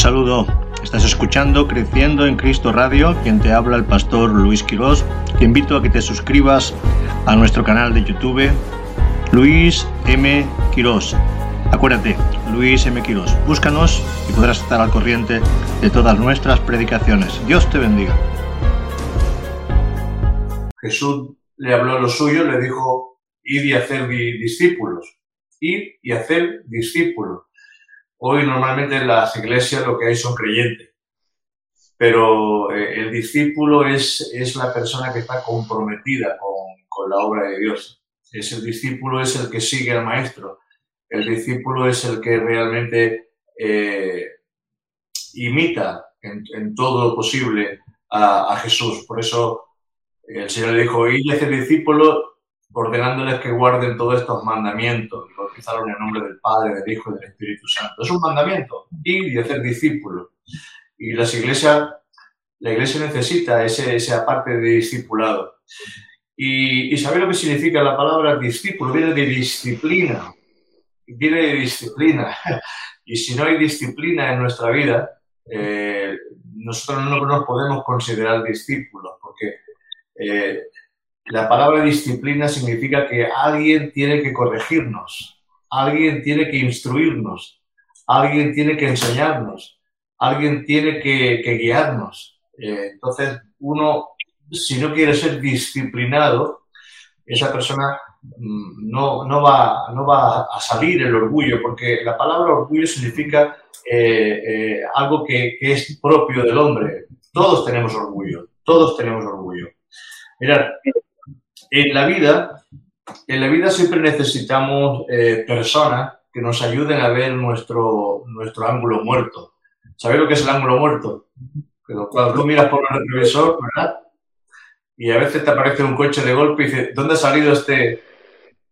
Saludo. Estás escuchando Creciendo en Cristo Radio, quien te habla el pastor Luis Quirós. Te invito a que te suscribas a nuestro canal de YouTube, Luis M. Quirós. Acuérdate, Luis M. Quirós. Búscanos y podrás estar al corriente de todas nuestras predicaciones. Dios te bendiga. Jesús le habló a los suyos, le dijo, id y hacer discípulos. Ir y hacer discípulos. Hoy normalmente en las iglesias lo que hay son creyentes, pero eh, el discípulo es, es la persona que está comprometida con, con la obra de Dios. Es el discípulo es el que sigue al maestro. El discípulo es el que realmente eh, imita en, todo lo posible a, Jesús. Por eso el Señor le dijo, y hacer discípulo ordenándoles que guarden todos estos mandamientos, bautizaron en el nombre del Padre, del Hijo y del Espíritu Santo. Es un mandamiento, ir y hacer discípulos. Y las iglesias, la iglesia necesita ese, esa parte de discipulado. Y, saber lo que significa la palabra discípulo, viene de disciplina, viene de disciplina. Y si no hay disciplina en nuestra vida, eh, nosotros no nos podemos considerar discípulos, porque eh, la palabra disciplina significa que alguien tiene que corregirnos, alguien tiene que instruirnos, alguien tiene que enseñarnos, alguien tiene que, guiarnos. Eh, entonces, uno, si no quiere ser disciplinado, esa persona mm, no, no, va, no va a salir el orgullo, porque la palabra orgullo significa eh, eh, algo que, que es propio del hombre. Todos tenemos orgullo, todos tenemos orgullo. Mirad, en la vida, en la vida siempre necesitamos eh, personas que nos ayuden a ver nuestro, nuestro ángulo muerto. ¿Sabes lo que es el ángulo muerto? Cuando tú miras por el retrovisor, ¿verdad? Y a veces te aparece un coche de golpe y dices, ¿dónde ha salido este,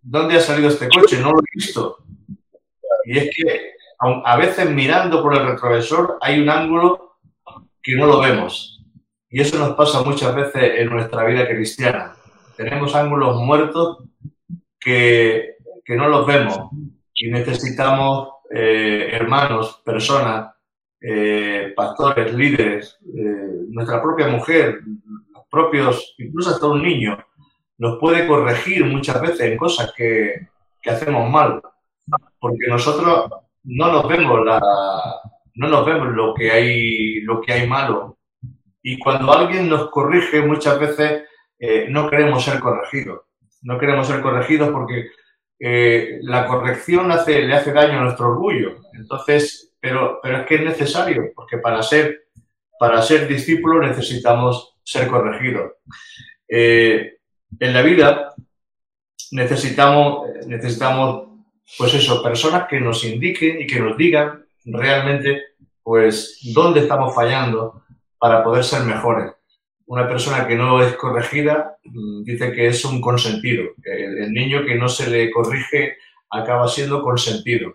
dónde ha salido este coche? No lo he visto. Y es que a veces mirando por el retrovisor hay un ángulo que no lo vemos. Y eso nos pasa muchas veces en nuestra vida cristiana tenemos ángulos muertos que, no los vemos y necesitamos eh, hermanos, personas, eh, pastores, líderes, eh, nuestra propia mujer, los propios, incluso hasta un niño, nos puede corregir muchas veces en cosas que, que hacemos mal, porque nosotros no nos vemos la, no nos vemos lo que hay, lo que hay malo. Y cuando alguien nos corrige, muchas veces no queremos ser corregidos. No queremos ser corregidos porque eh, la corrección hace, le hace daño a nuestro orgullo. Entonces, pero, pero es que es necesario, porque para ser, para ser discípulo necesitamos ser corregidos. Eh, en la vida necesitamos, necesitamos, pues eso, personas que nos indiquen y que nos digan realmente, pues, dónde estamos fallando para poder ser mejores una persona que no es corregida mm, dice que es un consentido. El, niño que no se le corrige acaba siendo consentido.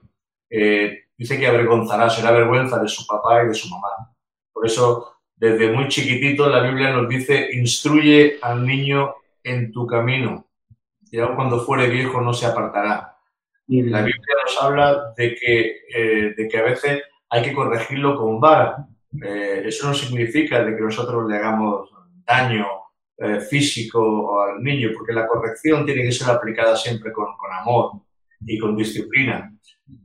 Eh, dice que avergonzará, será vergüenza de su papá y de su mamá. Por eso, desde muy chiquitito, la Biblia nos dice, instruye al niño en tu camino, y aun cuando fuere viejo no se apartará. La Biblia nos habla de que, eh, de que a veces hay que corregirlo con vara. Eh, eso no significa de que nosotros le hagamos daño eh, físico al niño, porque la corrección tiene que ser aplicada siempre con, con, amor y con disciplina.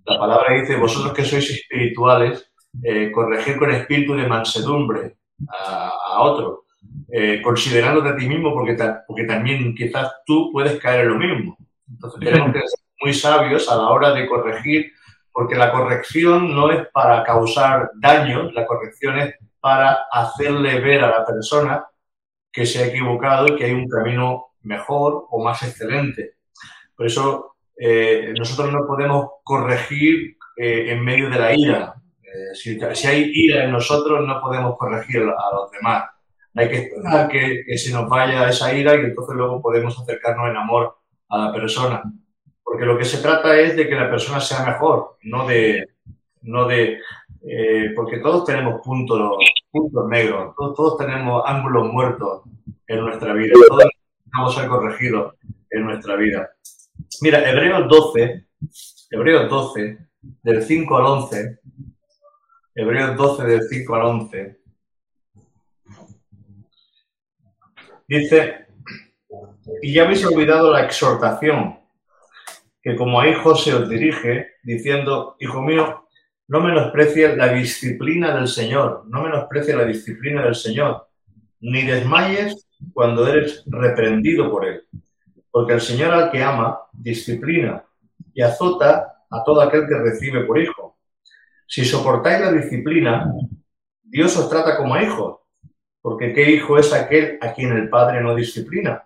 La palabra dice, vosotros que sois espirituales, eh, corregir con espíritu de mansedumbre a, a otro, eh, considerándote a ti mismo, porque, ta, porque también quizás tú puedes caer en lo mismo. Entonces tenemos que ser muy sabios a la hora de corregir, porque la corrección no es para causar daño, la corrección es para hacerle ver a la persona que se ha equivocado y que hay un camino mejor o más excelente. Por eso eh, nosotros no podemos corregir eh, en medio de la ira. Eh, si, si, hay ira en nosotros, no podemos corregir a los demás. Hay que esperar que, que, se nos vaya esa ira y entonces luego podemos acercarnos en amor a la persona. Porque lo que se trata es de que la persona sea mejor, no de, no de eh, porque todos tenemos puntos, puntos negros, todos, todos, tenemos ángulos muertos en nuestra vida, todos necesitamos ser corregidos en nuestra vida. Mira, Hebreos 12, Hebreos 12, del 5 al 11, Hebreos 12 del 5 al 11. Dice, y ya habéis olvidado la exhortación que como a hijos se os dirige, diciendo, hijo mío, no menosprecies la disciplina del Señor, no menosprecies la disciplina del Señor, ni desmayes cuando eres reprendido por Él. Porque el Señor al que ama, disciplina y azota a todo aquel que recibe por hijo. Si soportáis la disciplina, Dios os trata como a hijos, porque ¿qué hijo es aquel a quien el Padre no disciplina?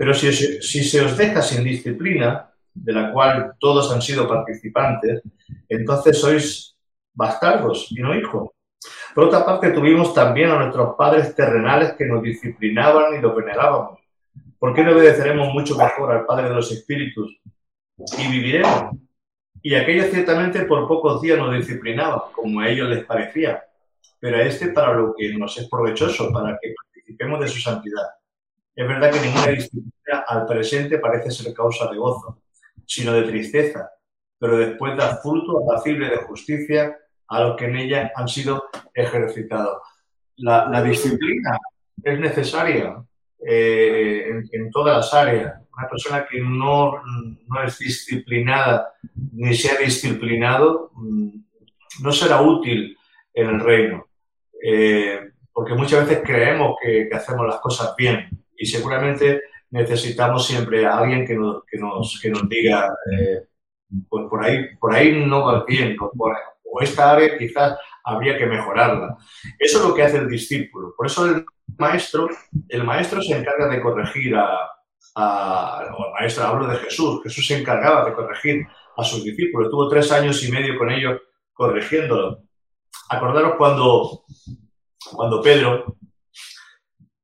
Pero si, si se os deja sin disciplina, de la cual todos han sido participantes, entonces sois bastardos y no hijos. Por otra parte, tuvimos también a nuestros padres terrenales que nos disciplinaban y lo venerábamos. ¿Por qué no obedeceremos mucho mejor al Padre de los Espíritus y viviremos? Y aquellos ciertamente por pocos días nos disciplinaban, como a ellos les parecía, pero a este para lo que nos es provechoso, para que participemos de su santidad. Es verdad que ninguna disciplina al presente parece ser causa de gozo, sino de tristeza, pero después da fruto apacible de justicia a los que en ella han sido ejercitados. La, disciplina es necesaria eh, en, todas las áreas. Una persona que no, no es disciplinada ni se ha disciplinado mm, no será útil en el reino. Eh, porque muchas veces creemos que, hacemos las cosas bien y seguramente necesitamos siempre a alguien que nos, que nos, que nos diga, eh, pues por ahí, por ahí no va bien, o esta área quizás habría que mejorarla. Eso es lo que hace el discípulo. Por eso el maestro, el maestro se encarga de corregir a, a maestro, hablo de Jesús, Jesús se encargaba de corregir a sus discípulos, estuvo tres años y medio con ellos corrigiéndolo. Acordaros cuando, cuando Pedro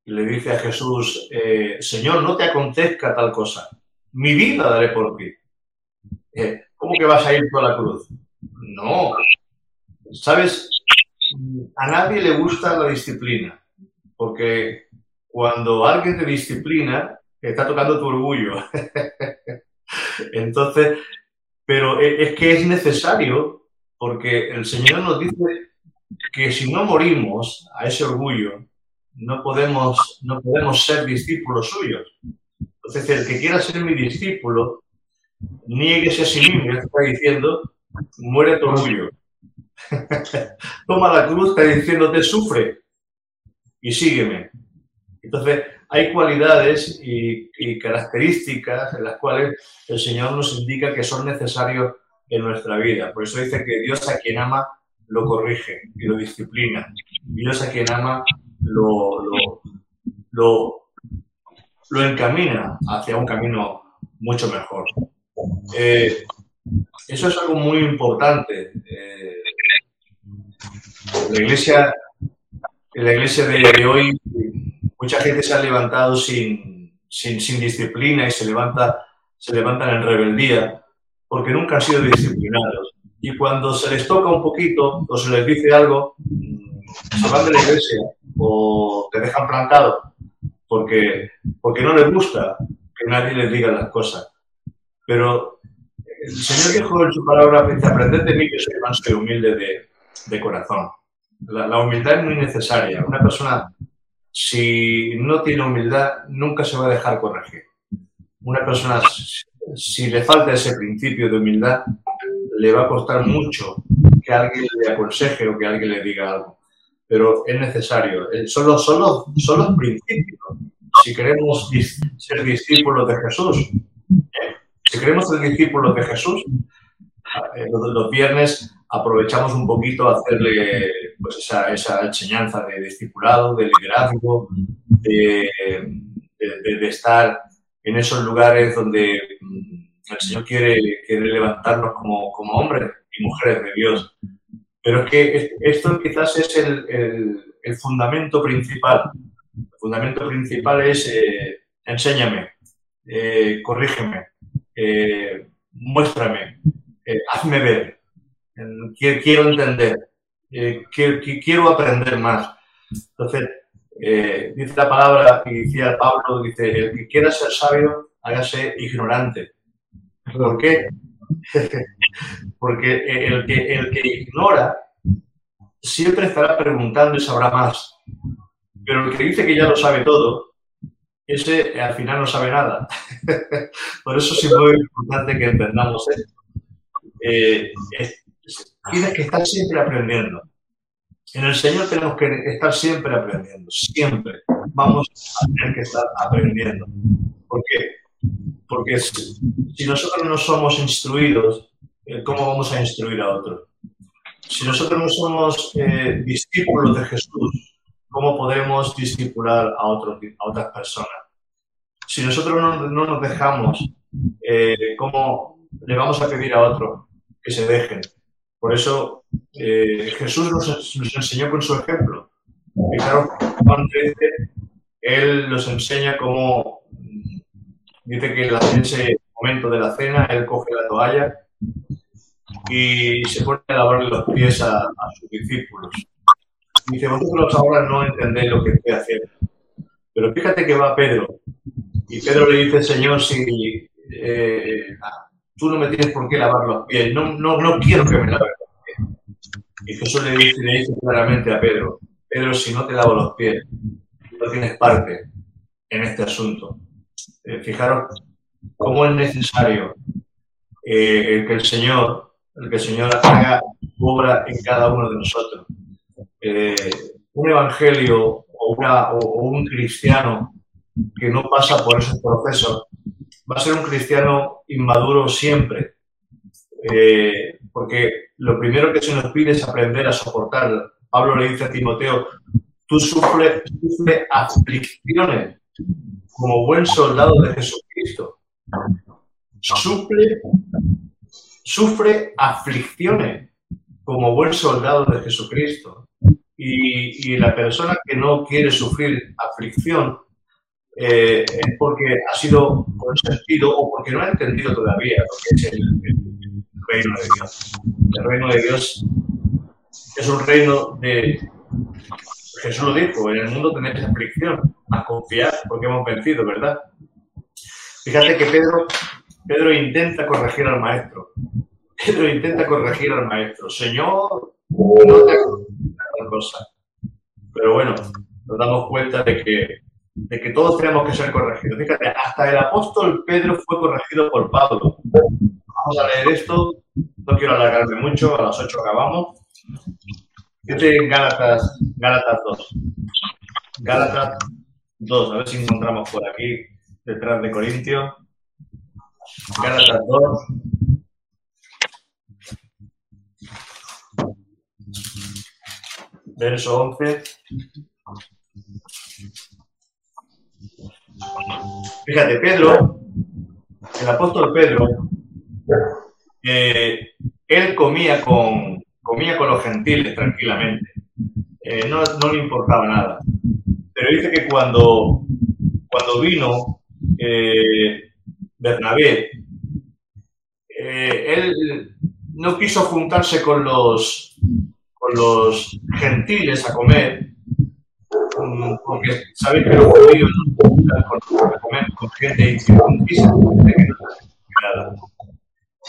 le dice a Jesús, eh, Señor, no te acontezca tal cosa, mi vida daré por ti. Eh, ¿Cómo que vas a ir por la cruz? No. ¿Sabes? A nadie le gusta la disciplina, porque cuando alguien te disciplina, está tocando tu orgullo. Entonces, pero e, es que es necesario, porque el Señor nos dice que si no morimos a ese orgullo, no podemos, no podemos ser discípulos suyos. Entonces, el que quiera ser mi discípulo, nieguese a sí mismo, está diciendo, muere tu orgullo. Toma la cruz, está diciéndote, sufre y sígueme. Entonces, hay cualidades y, y, características en las cuales el Señor nos indica que son necesarios en nuestra vida. Por eso dice que Dios a quien ama lo corrige y lo disciplina. Dios a quien ama lo, lo, lo, encamina hacia un camino mucho mejor. Eh, eso es algo muy importante. Eh, la iglesia, en la iglesia de, hoy, mucha gente se ha levantado sin, sin, sin, disciplina y se, levanta, se levantan en rebeldía porque nunca han sido disciplinados. Y cuando se les toca un poquito o se les dice algo, se van de la iglesia o te dejan plantado porque, porque no les gusta que nadie les diga las cosas. Pero el Señor dijo en su palabra, aprended de mí que soy manso y humilde de, de corazón. La, la, humildad es muy necesaria. Una persona, si no tiene humildad, nunca se va a dejar corregir. Una persona, si le falta ese principio de humildad, le va a costar mucho que alguien le aconseje o que alguien le diga algo. Pero es necesario. Eh, son los, son los, son los principios. Si queremos ser discípulos de Jesús. Si queremos ser discípulos de Jesús, eh, los, viernes aprovechamos un poquito a hacerle pues, esa, enseñanza de discipulado, de liderazgo, de, estar en esos lugares donde mm, el Señor quiere, levantarnos como, hombres y mujeres de Dios. Pero es que esto quizás es el, el, fundamento principal. El fundamento principal es eh, enséñame, eh, corrígeme, eh, muéstrame, hazme ver, quiero entender, quiero, quiero aprender más. Entonces, dice la palabra y decía Pablo, dice, el que quiera ser sabio, hágase ignorante. ¿Por qué? Porque el que, el que ignora siempre estará preguntando y sabrá más. Pero el que dice que ya lo sabe todo, ese eh, al final no sabe nada. Por eso es muy importante que entendamos esto. Eh, tienes que estar siempre aprendiendo. En el Señor tenemos que estar siempre aprendiendo, siempre. Vamos a tener que estar aprendiendo. ¿Por qué? Porque si, nosotros no somos instruidos, eh, ¿cómo vamos a instruir a otros? Si nosotros no somos eh, discípulos de Jesús, ¿cómo podemos discipular a, otros, a otras personas? Si nosotros no, no nos dejamos, eh, ¿cómo le vamos a pedir a otros que se dejen? Por eso eh, Jesús nos, nos, enseñó con su ejemplo. Fijaros, Juan 13, él nos enseña cómo, dice que en ese momento de la cena, él coge la toalla y se pone a lavarle los pies a, sus discípulos. Dice, vosotros ahora no entendéis lo que estoy haciendo. Pero fíjate que va Pedro. Y Pedro le dice, Señor, si eh, tú no me tienes por qué lavar los pies, no, no, no quiero que me laves los pies. Y Jesús le dice, le dice claramente a Pedro, Pedro, si no te lavo los pies, no tienes parte en este asunto. Eh, fijaros cómo es necesario eh, que el Señor, el que el Señor haga obra en cada uno de nosotros. Eh, un evangelio o, un cristiano que no pasa por esos procesos va a ser un cristiano inmaduro siempre, eh, porque lo primero que se nos pide es aprender a soportar. Pablo le dice a Timoteo, tú sufres sufre aflicciones como buen soldado de Jesucristo. Sufre, sufre aflicciones como buen soldado de Jesucristo. Y, y la persona que no quiere sufrir aflicción eh, es porque ha sido consentido o porque no ha entendido todavía lo que es el, reino de Dios. El reino de Dios es un reino de... Jesús lo dijo, en el mundo tenéis aflicción, a confiar porque hemos vencido, ¿verdad? Fíjate que Pedro, Pedro intenta corregir al maestro. Pedro intenta corregir al maestro. Señor, no te cosa. Pero bueno, nos damos cuenta de que de que todos tenemos que ser corregidos. Fíjate, hasta el apóstol Pedro fue corregido por Pablo. Vamos a leer esto, no quiero alargarme mucho, a las 8 acabamos. Gálatas, Gálatas 2. Gálatas 2, a ver si encontramos por aquí, detrás de Corintio. Gálatas 2. Verso 11. Fíjate, Pedro, el apóstol Pedro, eh, él comía con, comía con los gentiles tranquilamente. Eh, no, le importaba nada. Pero dice que cuando, cuando vino eh, Bernabé, él no quiso juntarse con los, con los gentiles a comer, porque sabéis que los judíos no con, comer con gente incircuncisa, nada.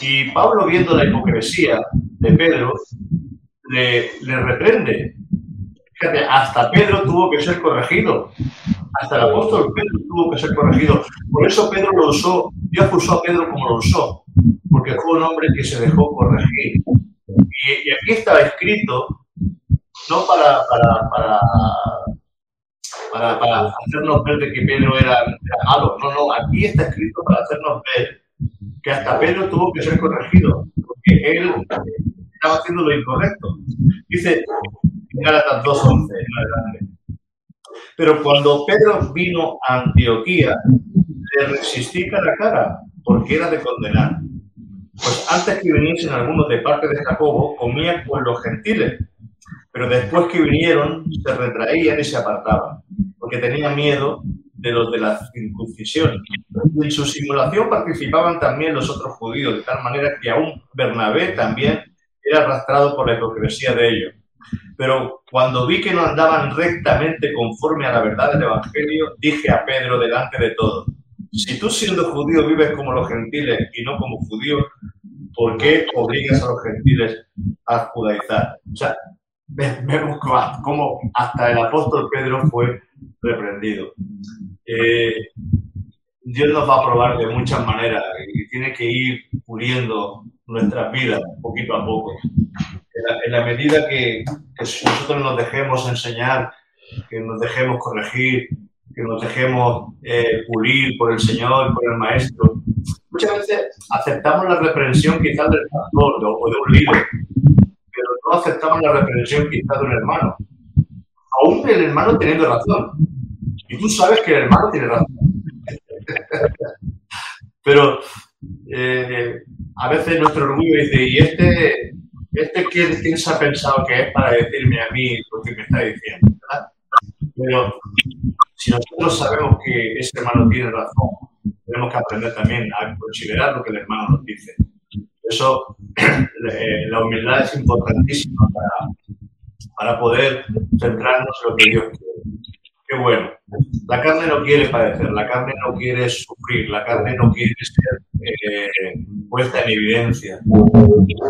Y Pablo, viendo la hipocresía de Pedro, le, le reprende. Fíjate, hasta Pedro tuvo que ser corregido. Hasta el apóstol Pedro tuvo que ser corregido. Por eso Pedro lo usó, Dios usó a Pedro como lo usó, porque fue un hombre que se dejó corregir. Y, y aquí está escrito, no para, para, para para, para hacernos ver de que Pedro era, malo. No, no, aquí está escrito para hacernos ver que hasta Pedro tuvo que ser corregido, porque él estaba haciendo lo incorrecto. Dice en Gálatas 2.11, adelante. Pero cuando Pedro vino a Antioquía, le resistí cara a cara, porque era de condenar. Pues antes que viniesen algunos de parte de Jacobo, comía con los gentiles, pero después que vinieron, se retraían y se apartaban porque tenía miedo de los de la circuncisión. En su simulación participaban también los otros judíos, de tal manera que aún Bernabé también era arrastrado por la hipocresía de ellos. Pero cuando vi que no andaban rectamente conforme a la verdad del Evangelio, dije a Pedro delante de todos, si tú siendo judío vives como los gentiles y no como judíos, ¿por qué obligas a los gentiles a judaizar? O sea, vemos cómo hasta el apóstol Pedro fue reprendido. Eh, Dios nos va a probar de muchas maneras y tiene que ir puliendo nuestras vidas poquito a poco. En la, medida que, nosotros nos dejemos enseñar, que nos dejemos corregir, que nos dejemos eh, pulir por el Señor, por el Maestro, muchas veces aceptamos la reprensión quizás del pastor o de un líder, pero no aceptamos la reprensión quizás de un hermano. Aún el hermano teniendo razón. Y tú sabes que el hermano tiene razón. pero eh, a veces nuestro orgullo dice, ¿y este, este quién, se ha pensado que es para decirme a mí lo que me está diciendo? Pero si nosotros sabemos que ese hermano tiene razón, tenemos que aprender también a considerar lo que el hermano nos dice. Eso, eh, la humildad es importantísima para, para poder centrarnos en lo que Dios quiere. Qué bueno. La carne no quiere padecer, la carne no quiere sufrir, la carne no quiere ser eh, puesta en evidencia. Dios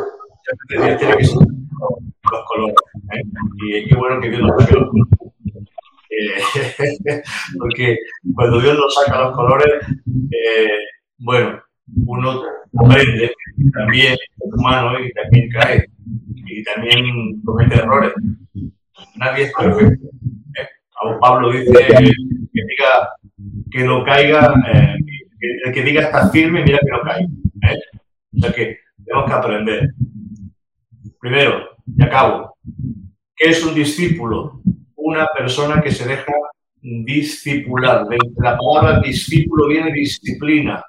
tiene que ser los colores. ¿eh? Y qué bueno que Dios nos los colores. Eh, porque cuando Dios nos saca los colores, bueno, uno aprende también es humano y también cae y también comete errores. Nadie es perfecto. Pablo dice que diga que no caiga, eh, el que diga está firme, mira que no caiga. ¿eh? O sea que tenemos que aprender. Primero, y acabo, ¿qué es un discípulo? Una persona que se deja discipular. De la palabra discípulo viene disciplina.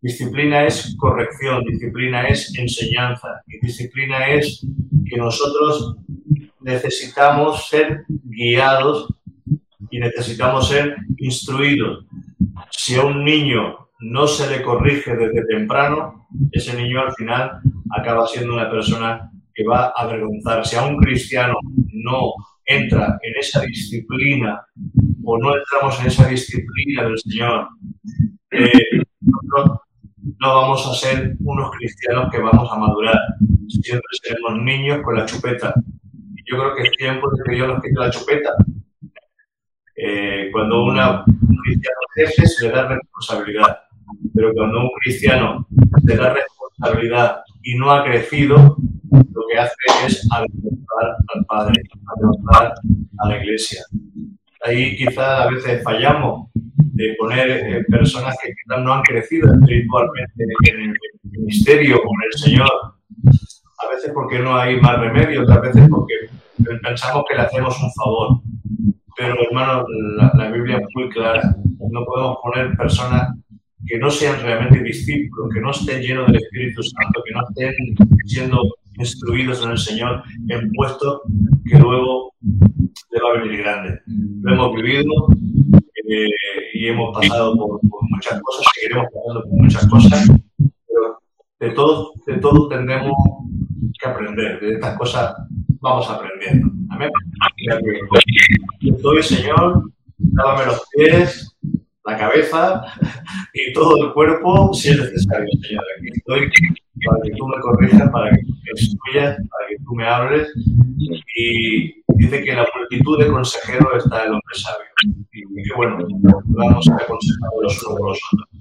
Disciplina es corrección, disciplina es enseñanza y disciplina es que nosotros necesitamos ser guiados y necesitamos ser instruidos. Si a un niño no se le corrige desde temprano, ese niño al final acaba siendo una persona que va a avergonzar. Si a un cristiano no entra en esa disciplina o no entramos en esa disciplina del Señor, eh, nosotros no vamos a ser unos cristianos que vamos a madurar. Siempre seremos niños con la chupeta. Y yo creo que es tiempo de que Dios nos quite la chupeta eh, cuando una, un cristiano crece se le da responsabilidad, pero cuando un cristiano se da responsabilidad y no ha crecido, lo que hace es al Padre, a la Iglesia. Ahí quizás a veces fallamos de poner eh, personas que quizás no han crecido espiritualmente en el ministerio con el Señor. A veces porque no hay más remedio, otras veces porque pensamos que le hacemos un favor. Pero, hermano, la, Biblia es muy clara. No podemos poner personas que no sean realmente discípulos, que no estén llenos del Espíritu Santo, que no estén siendo instruidos en el Señor en puestos que luego le va a venir grande. Lo hemos vivido eh, y hemos pasado por, muchas cosas, seguiremos pasando por muchas cosas, pero de todos de todo tendremos que aprender. De estas cosas vamos aprendiendo. Amén. Doy, Señor, lávame los pies, la cabeza y todo el cuerpo si es necesario, Señor. Aquí estoy para que tú me corrijas, para que me instruyas, para que tú me hables. Y dice que la multitud de consejeros está el hombre sabio. Y qué bueno, vamos a aconsejar los unos por los otros.